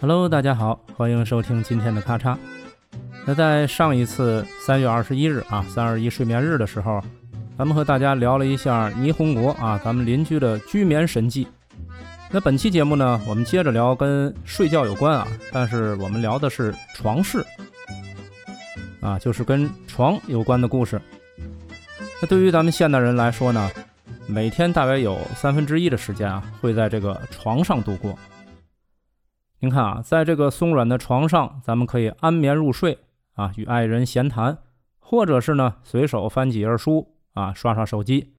Hello，大家好，欢迎收听今天的咔嚓。那在上一次三月二十一日啊，三二一睡眠日的时候，咱们和大家聊了一下霓虹国啊，咱们邻居的居眠神迹。那本期节目呢，我们接着聊跟睡觉有关啊，但是我们聊的是床事啊，就是跟床有关的故事。那对于咱们现代人来说呢，每天大约有三分之一的时间啊，会在这个床上度过。您看啊，在这个松软的床上，咱们可以安眠入睡啊，与爱人闲谈，或者是呢随手翻几页书啊，刷刷手机。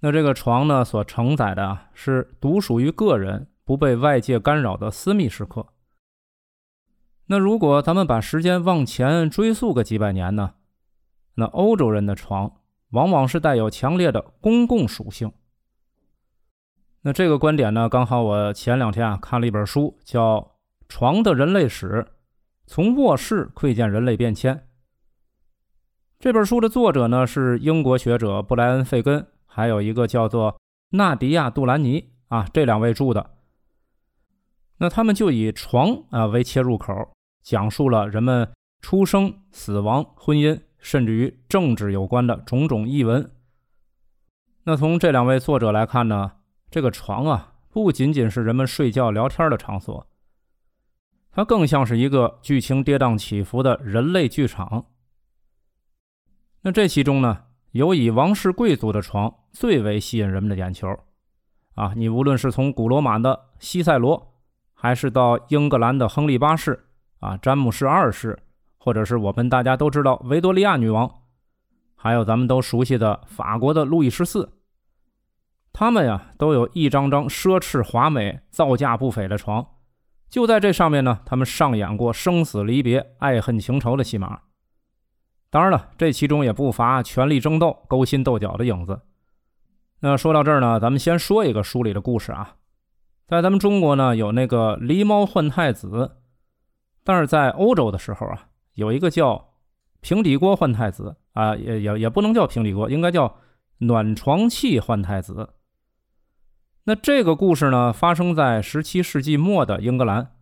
那这个床呢，所承载的啊，是独属于个人、不被外界干扰的私密时刻。那如果咱们把时间往前追溯个几百年呢，那欧洲人的床往往是带有强烈的公共属性。那这个观点呢，刚好我前两天啊看了一本书，叫《床的人类史》，从卧室窥见人类变迁。这本书的作者呢是英国学者布莱恩·费根，还有一个叫做纳迪亚·杜兰尼啊，这两位著的。那他们就以床啊为切入口，讲述了人们出生、死亡、婚姻，甚至于政治有关的种种译文。那从这两位作者来看呢？这个床啊，不仅仅是人们睡觉聊天的场所，它更像是一个剧情跌宕起伏的人类剧场。那这其中呢，有以王室贵族的床最为吸引人们的眼球。啊，你无论是从古罗马的西塞罗，还是到英格兰的亨利八世啊、詹姆士二世，或者是我们大家都知道维多利亚女王，还有咱们都熟悉的法国的路易十四。他们呀，都有一张张奢侈华美、造价不菲的床，就在这上面呢，他们上演过生死离别、爱恨情仇的戏码。当然了，这其中也不乏权力争斗、勾心斗角的影子。那说到这儿呢，咱们先说一个书里的故事啊。在咱们中国呢，有那个狸猫换太子，但是在欧洲的时候啊，有一个叫平底锅换太子啊，也也也不能叫平底锅，应该叫暖床器换太子。那这个故事呢，发生在十七世纪末的英格兰。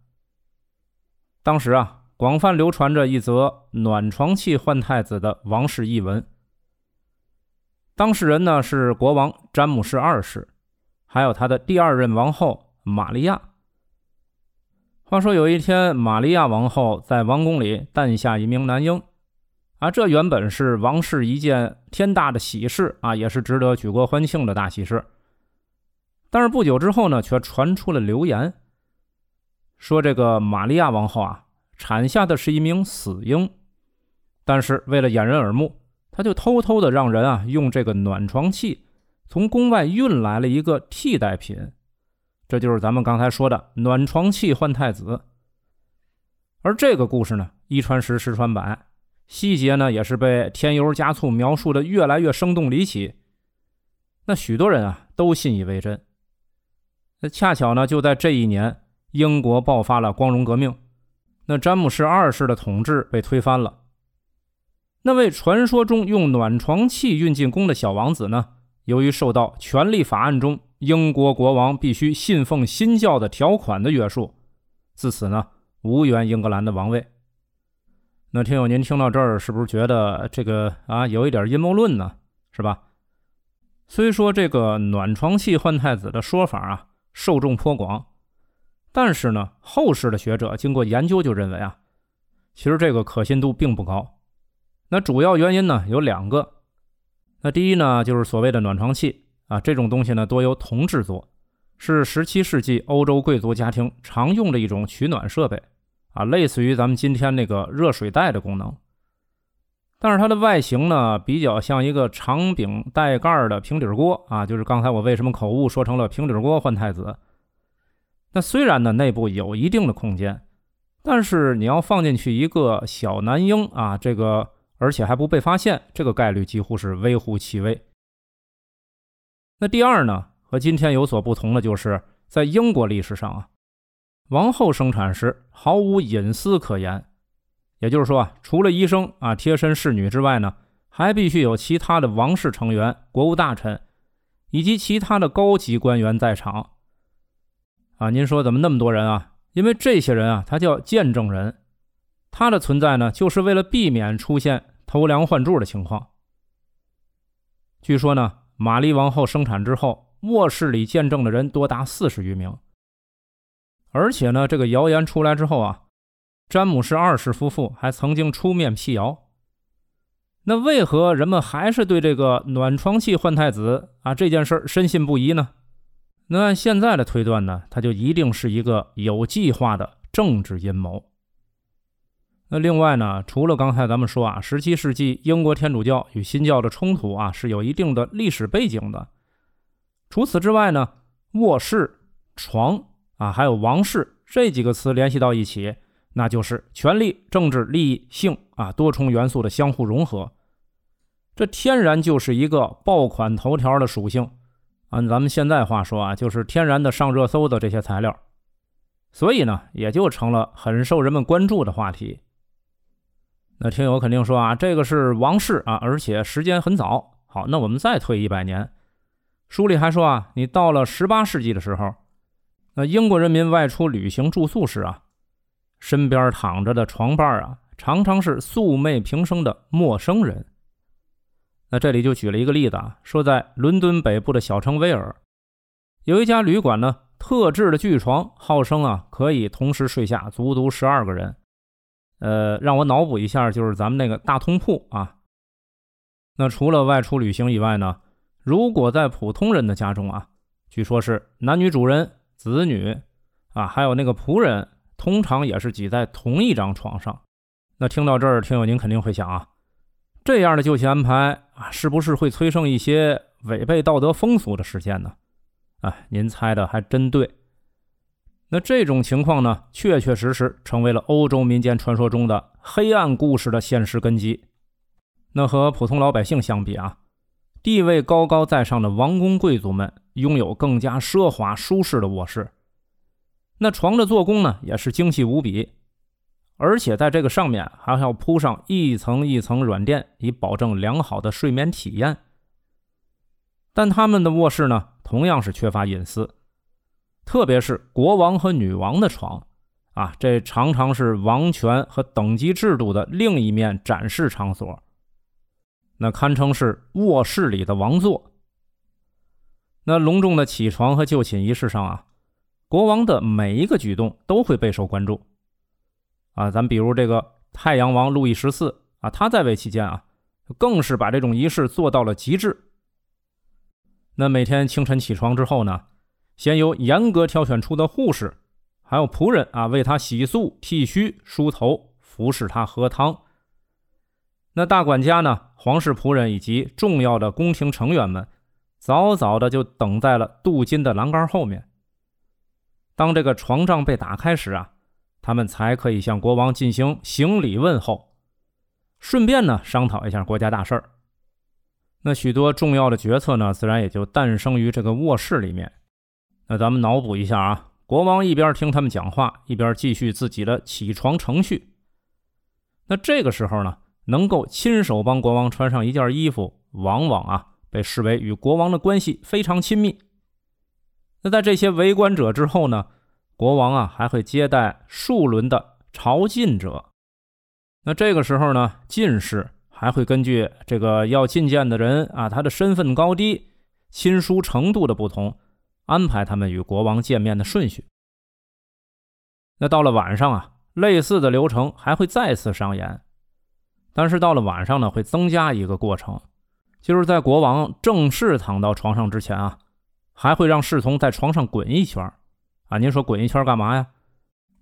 当时啊，广泛流传着一则暖床器换太子的王室译闻。当事人呢是国王詹姆士二世，还有他的第二任王后玛利亚。话说有一天，玛利亚王后在王宫里诞下一名男婴，啊，这原本是王室一件天大的喜事啊，也是值得举国欢庆的大喜事。但是不久之后呢，却传出了流言，说这个玛利亚王后啊，产下的是一名死婴。但是为了掩人耳目，他就偷偷的让人啊，用这个暖床器从宫外运来了一个替代品，这就是咱们刚才说的暖床器换太子。而这个故事呢，一传十，十传百，细节呢也是被添油加醋描述的越来越生动离奇。那许多人啊，都信以为真。那恰巧呢，就在这一年，英国爆发了光荣革命，那詹姆士二世的统治被推翻了。那位传说中用暖床器运进宫的小王子呢，由于受到权力法案中英国国王必须信奉新教的条款的约束，自此呢，无缘英格兰的王位。那听友，您听到这儿，是不是觉得这个啊，有一点阴谋论呢？是吧？虽说这个暖床器换太子的说法啊。受众颇广，但是呢，后世的学者经过研究就认为啊，其实这个可信度并不高。那主要原因呢有两个。那第一呢，就是所谓的暖床器啊，这种东西呢多由铜制作，是17世纪欧洲贵族家庭常用的一种取暖设备啊，类似于咱们今天那个热水袋的功能。但是它的外形呢，比较像一个长柄带盖的平底锅啊，就是刚才我为什么口误说成了平底锅换太子。那虽然呢内部有一定的空间，但是你要放进去一个小男婴啊，这个而且还不被发现，这个概率几乎是微乎其微。那第二呢，和今天有所不同的就是在英国历史上啊，王后生产时毫无隐私可言。也就是说啊，除了医生啊、贴身侍女之外呢，还必须有其他的王室成员、国务大臣以及其他的高级官员在场。啊，您说怎么那么多人啊？因为这些人啊，他叫见证人，他的存在呢，就是为了避免出现偷梁换柱的情况。据说呢，玛丽王后生产之后，卧室里见证的人多达四十余名。而且呢，这个谣言出来之后啊，詹姆士二世夫妇还曾经出面辟谣。那为何人们还是对这个暖床器换太子啊这件事深信不疑呢？那按现在的推断呢，它就一定是一个有计划的政治阴谋。那另外呢，除了刚才咱们说啊，十七世纪英国天主教与新教的冲突啊是有一定的历史背景的。除此之外呢，卧室、床啊，还有王室这几个词联系到一起，那就是权力、政治、利益、性啊多重元素的相互融合。这天然就是一个爆款头条的属性。按咱们现在话说啊，就是天然的上热搜的这些材料，所以呢，也就成了很受人们关注的话题。那听友肯定说啊，这个是王室啊，而且时间很早。好，那我们再退一百年，书里还说啊，你到了十八世纪的时候，那英国人民外出旅行住宿时啊，身边躺着的床伴啊，常常是素昧平生的陌生人。那这里就举了一个例子啊，说在伦敦北部的小城威尔，有一家旅馆呢，特制的巨床，号称啊可以同时睡下足足十二个人。呃，让我脑补一下，就是咱们那个大通铺啊。那除了外出旅行以外呢，如果在普通人的家中啊，据说是男女主人、子女啊，还有那个仆人，通常也是挤在同一张床上。那听到这儿，听友您肯定会想啊。这样的就寝安排啊，是不是会催生一些违背道德风俗的事件呢？哎，您猜的还真对。那这种情况呢，确确实实成为了欧洲民间传说中的黑暗故事的现实根基。那和普通老百姓相比啊，地位高高在上的王公贵族们拥有更加奢华舒适的卧室，那床的做工呢，也是精细无比。而且在这个上面还要铺上一层一层软垫，以保证良好的睡眠体验。但他们的卧室呢，同样是缺乏隐私，特别是国王和女王的床啊，这常常是王权和等级制度的另一面展示场所，那堪称是卧室里的王座。那隆重的起床和就寝仪式上啊，国王的每一个举动都会备受关注。啊，咱比如这个太阳王路易十四啊，他在位期间啊，更是把这种仪式做到了极致。那每天清晨起床之后呢，先由严格挑选出的护士，还有仆人啊，为他洗漱、剃须、梳头、服侍他喝汤。那大管家呢，皇室仆人以及重要的宫廷成员们，早早的就等在了镀金的栏杆后面。当这个床帐被打开时啊。他们才可以向国王进行行礼问候，顺便呢商讨一下国家大事儿。那许多重要的决策呢，自然也就诞生于这个卧室里面。那咱们脑补一下啊，国王一边听他们讲话，一边继续自己的起床程序。那这个时候呢，能够亲手帮国王穿上一件衣服，往往啊被视为与国王的关系非常亲密。那在这些围观者之后呢？国王啊，还会接待数轮的朝觐者。那这个时候呢，进士还会根据这个要觐见的人啊，他的身份高低、亲疏程度的不同，安排他们与国王见面的顺序。那到了晚上啊，类似的流程还会再次上演，但是到了晚上呢，会增加一个过程，就是在国王正式躺到床上之前啊，还会让侍从在床上滚一圈。啊，您说滚一圈干嘛呀？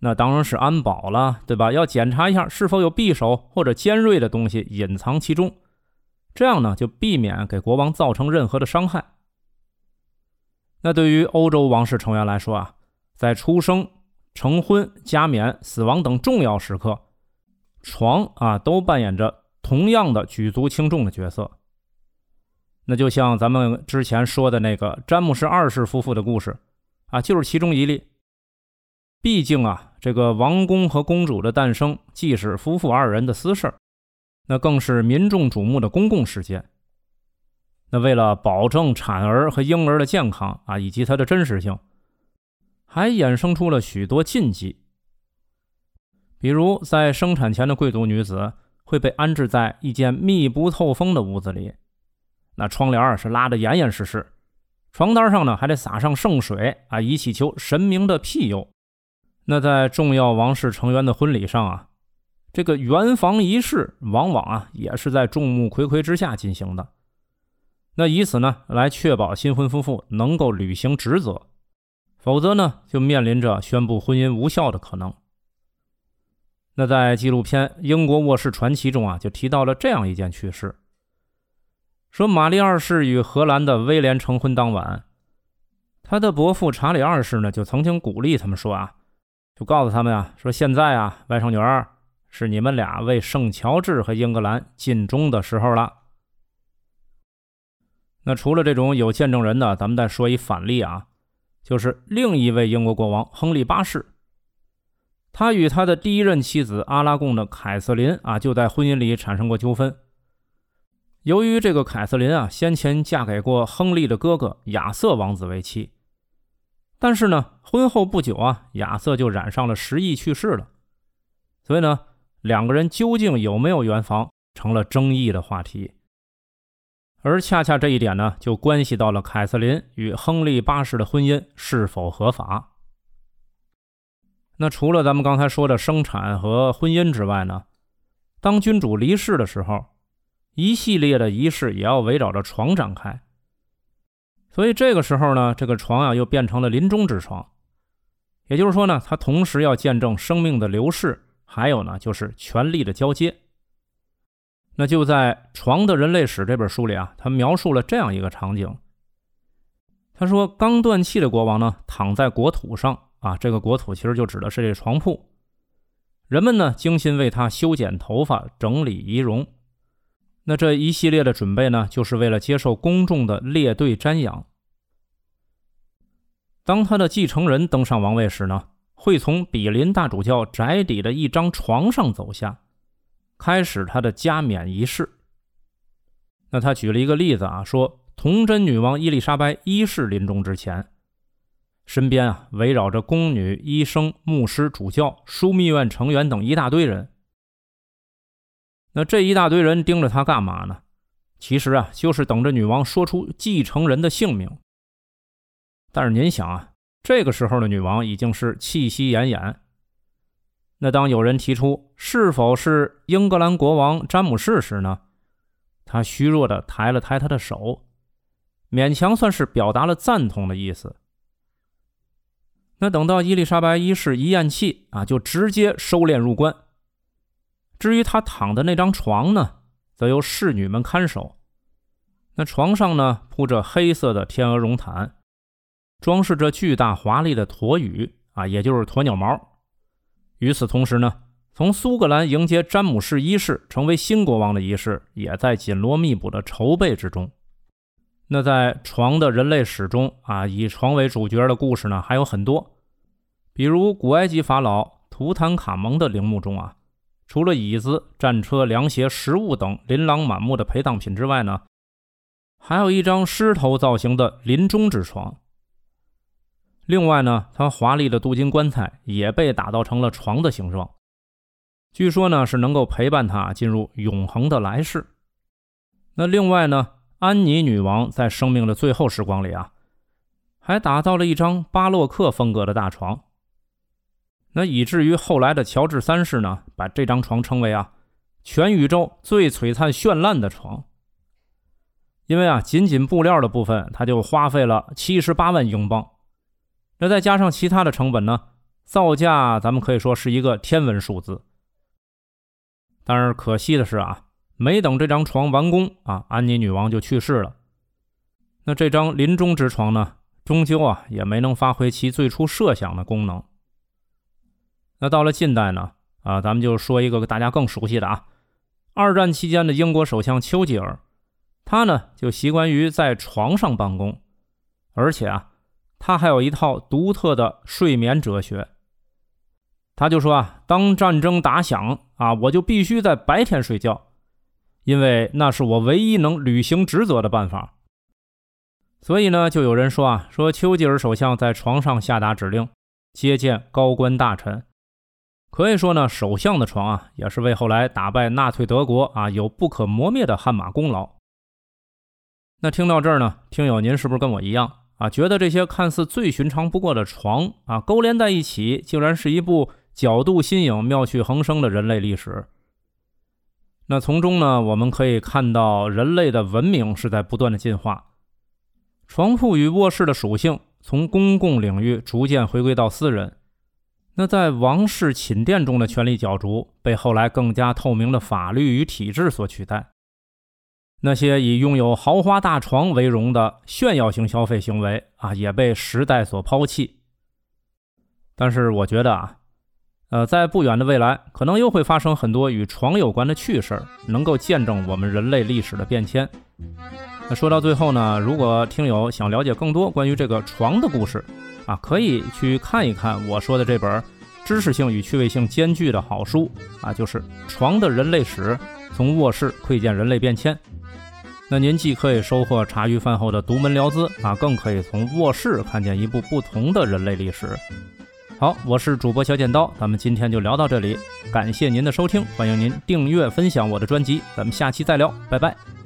那当然是安保了，对吧？要检查一下是否有匕首或者尖锐的东西隐藏其中，这样呢就避免给国王造成任何的伤害。那对于欧洲王室成员来说啊，在出生、成婚、加冕、死亡等重要时刻，床啊都扮演着同样的举足轻重的角色。那就像咱们之前说的那个詹姆士二世夫妇的故事。啊，就是其中一例。毕竟啊，这个王公和公主的诞生，既是夫妇二人的私事儿，那更是民众瞩目的公共事件。那为了保证产儿和婴儿的健康啊，以及它的真实性，还衍生出了许多禁忌。比如，在生产前的贵族女子会被安置在一间密不透风的屋子里，那窗帘是拉得严严实实，床单上呢还得撒上圣水啊，以祈求神明的庇佑。那在重要王室成员的婚礼上啊，这个圆房仪式往往啊也是在众目睽睽之下进行的。那以此呢来确保新婚夫妇能够履行职责，否则呢就面临着宣布婚姻无效的可能。那在纪录片《英国卧室传奇》中啊，就提到了这样一件趣事：说玛丽二世与荷兰的威廉成婚当晚，他的伯父查理二世呢就曾经鼓励他们说啊，就告诉他们啊，说现在啊，外甥女儿是你们俩为圣乔治和英格兰尽忠的时候了。那除了这种有见证人的，咱们再说一反例啊，就是另一位英国国王亨利八世。他与他的第一任妻子阿拉贡的凯瑟琳啊，就在婚姻里产生过纠纷。由于这个凯瑟琳啊，先前嫁给过亨利的哥哥亚瑟王子为妻，但是呢，婚后不久啊，亚瑟就染上了失忆去世了。所以呢，两个人究竟有没有圆房，成了争议的话题。而恰恰这一点呢，就关系到了凯瑟琳与亨利八世的婚姻是否合法。那除了咱们刚才说的生产和婚姻之外呢，当君主离世的时候，一系列的仪式也要围绕着床展开。所以这个时候呢，这个床啊又变成了临终之床，也就是说呢，它同时要见证生命的流逝，还有呢就是权力的交接。那就在《床的人类史》这本书里啊，他描述了这样一个场景。他说，刚断气的国王呢，躺在国土上。啊，这个国土其实就指的是这床铺，人们呢精心为他修剪头发、整理仪容，那这一系列的准备呢，就是为了接受公众的列队瞻仰。当他的继承人登上王位时呢，会从比邻大主教宅邸的一张床上走下，开始他的加冕仪式。那他举了一个例子啊，说童贞女王伊丽莎白一世临终之前。身边啊，围绕着宫女、医生、牧师、主教、枢密院成员等一大堆人。那这一大堆人盯着他干嘛呢？其实啊，就是等着女王说出继承人的姓名。但是您想啊，这个时候的女王已经是气息奄奄。那当有人提出是否是英格兰国王詹姆士时呢？他虚弱的抬了抬他的手，勉强算是表达了赞同的意思。那等到伊丽莎白一世一咽气啊，就直接收敛入关。至于她躺的那张床呢，则由侍女们看守。那床上呢，铺着黑色的天鹅绒毯，装饰着巨大华丽的驼羽啊，也就是鸵鸟毛。与此同时呢，从苏格兰迎接詹姆士一世成为新国王的仪式，也在紧锣密鼓的筹备之中。那在床的人类史中啊，以床为主角的故事呢还有很多，比如古埃及法老图坦卡蒙的陵墓中啊，除了椅子、战车、凉鞋、食物等琳琅满目的陪葬品之外呢，还有一张狮头造型的临终之床。另外呢，他华丽的镀金棺材也被打造成了床的形状，据说呢是能够陪伴他进入永恒的来世。那另外呢？安妮女王在生命的最后时光里啊，还打造了一张巴洛克风格的大床。那以至于后来的乔治三世呢，把这张床称为啊全宇宙最璀璨绚烂的床。因为啊，仅仅布料的部分，他就花费了七十八万英镑。那再加上其他的成本呢，造价咱们可以说是一个天文数字。但是可惜的是啊。没等这张床完工啊，安妮女王就去世了。那这张临终之床呢，终究啊也没能发挥其最初设想的功能。那到了近代呢，啊，咱们就说一个大家更熟悉的啊，二战期间的英国首相丘吉尔，他呢就习惯于在床上办公，而且啊，他还有一套独特的睡眠哲学。他就说啊，当战争打响啊，我就必须在白天睡觉。因为那是我唯一能履行职责的办法所以呢，就有人说啊，说丘吉尔首相在床上下达指令，接见高官大臣。可以说呢，首相的床啊，也是为后来打败纳粹德国啊有不可磨灭的汗马功劳。那听到这儿呢，听友您是不是跟我一样啊，觉得这些看似最寻常不过的床啊，勾连在一起，竟然是一部角度新颖、妙趣横生的人类历史？那从中呢，我们可以看到人类的文明是在不断的进化。床铺与卧室的属性从公共领域逐渐回归到私人。那在王室寝殿中的权力角逐被后来更加透明的法律与体制所取代。那些以拥有豪华大床为荣的炫耀型消费行为啊，也被时代所抛弃。但是我觉得啊，呃，在不远的未来，可能又会发生很多与床有关的趣事儿，能够见证我们人类历史的变迁。那说到最后呢，如果听友想了解更多关于这个床的故事，啊，可以去看一看我说的这本知识性与趣味性兼具的好书啊，就是《床的人类史》，从卧室窥见人类变迁。那您既可以收获茶余饭后的独门聊资啊，更可以从卧室看见一部不同的人类历史。好，我是主播小剪刀，咱们今天就聊到这里，感谢您的收听，欢迎您订阅分享我的专辑，咱们下期再聊，拜拜。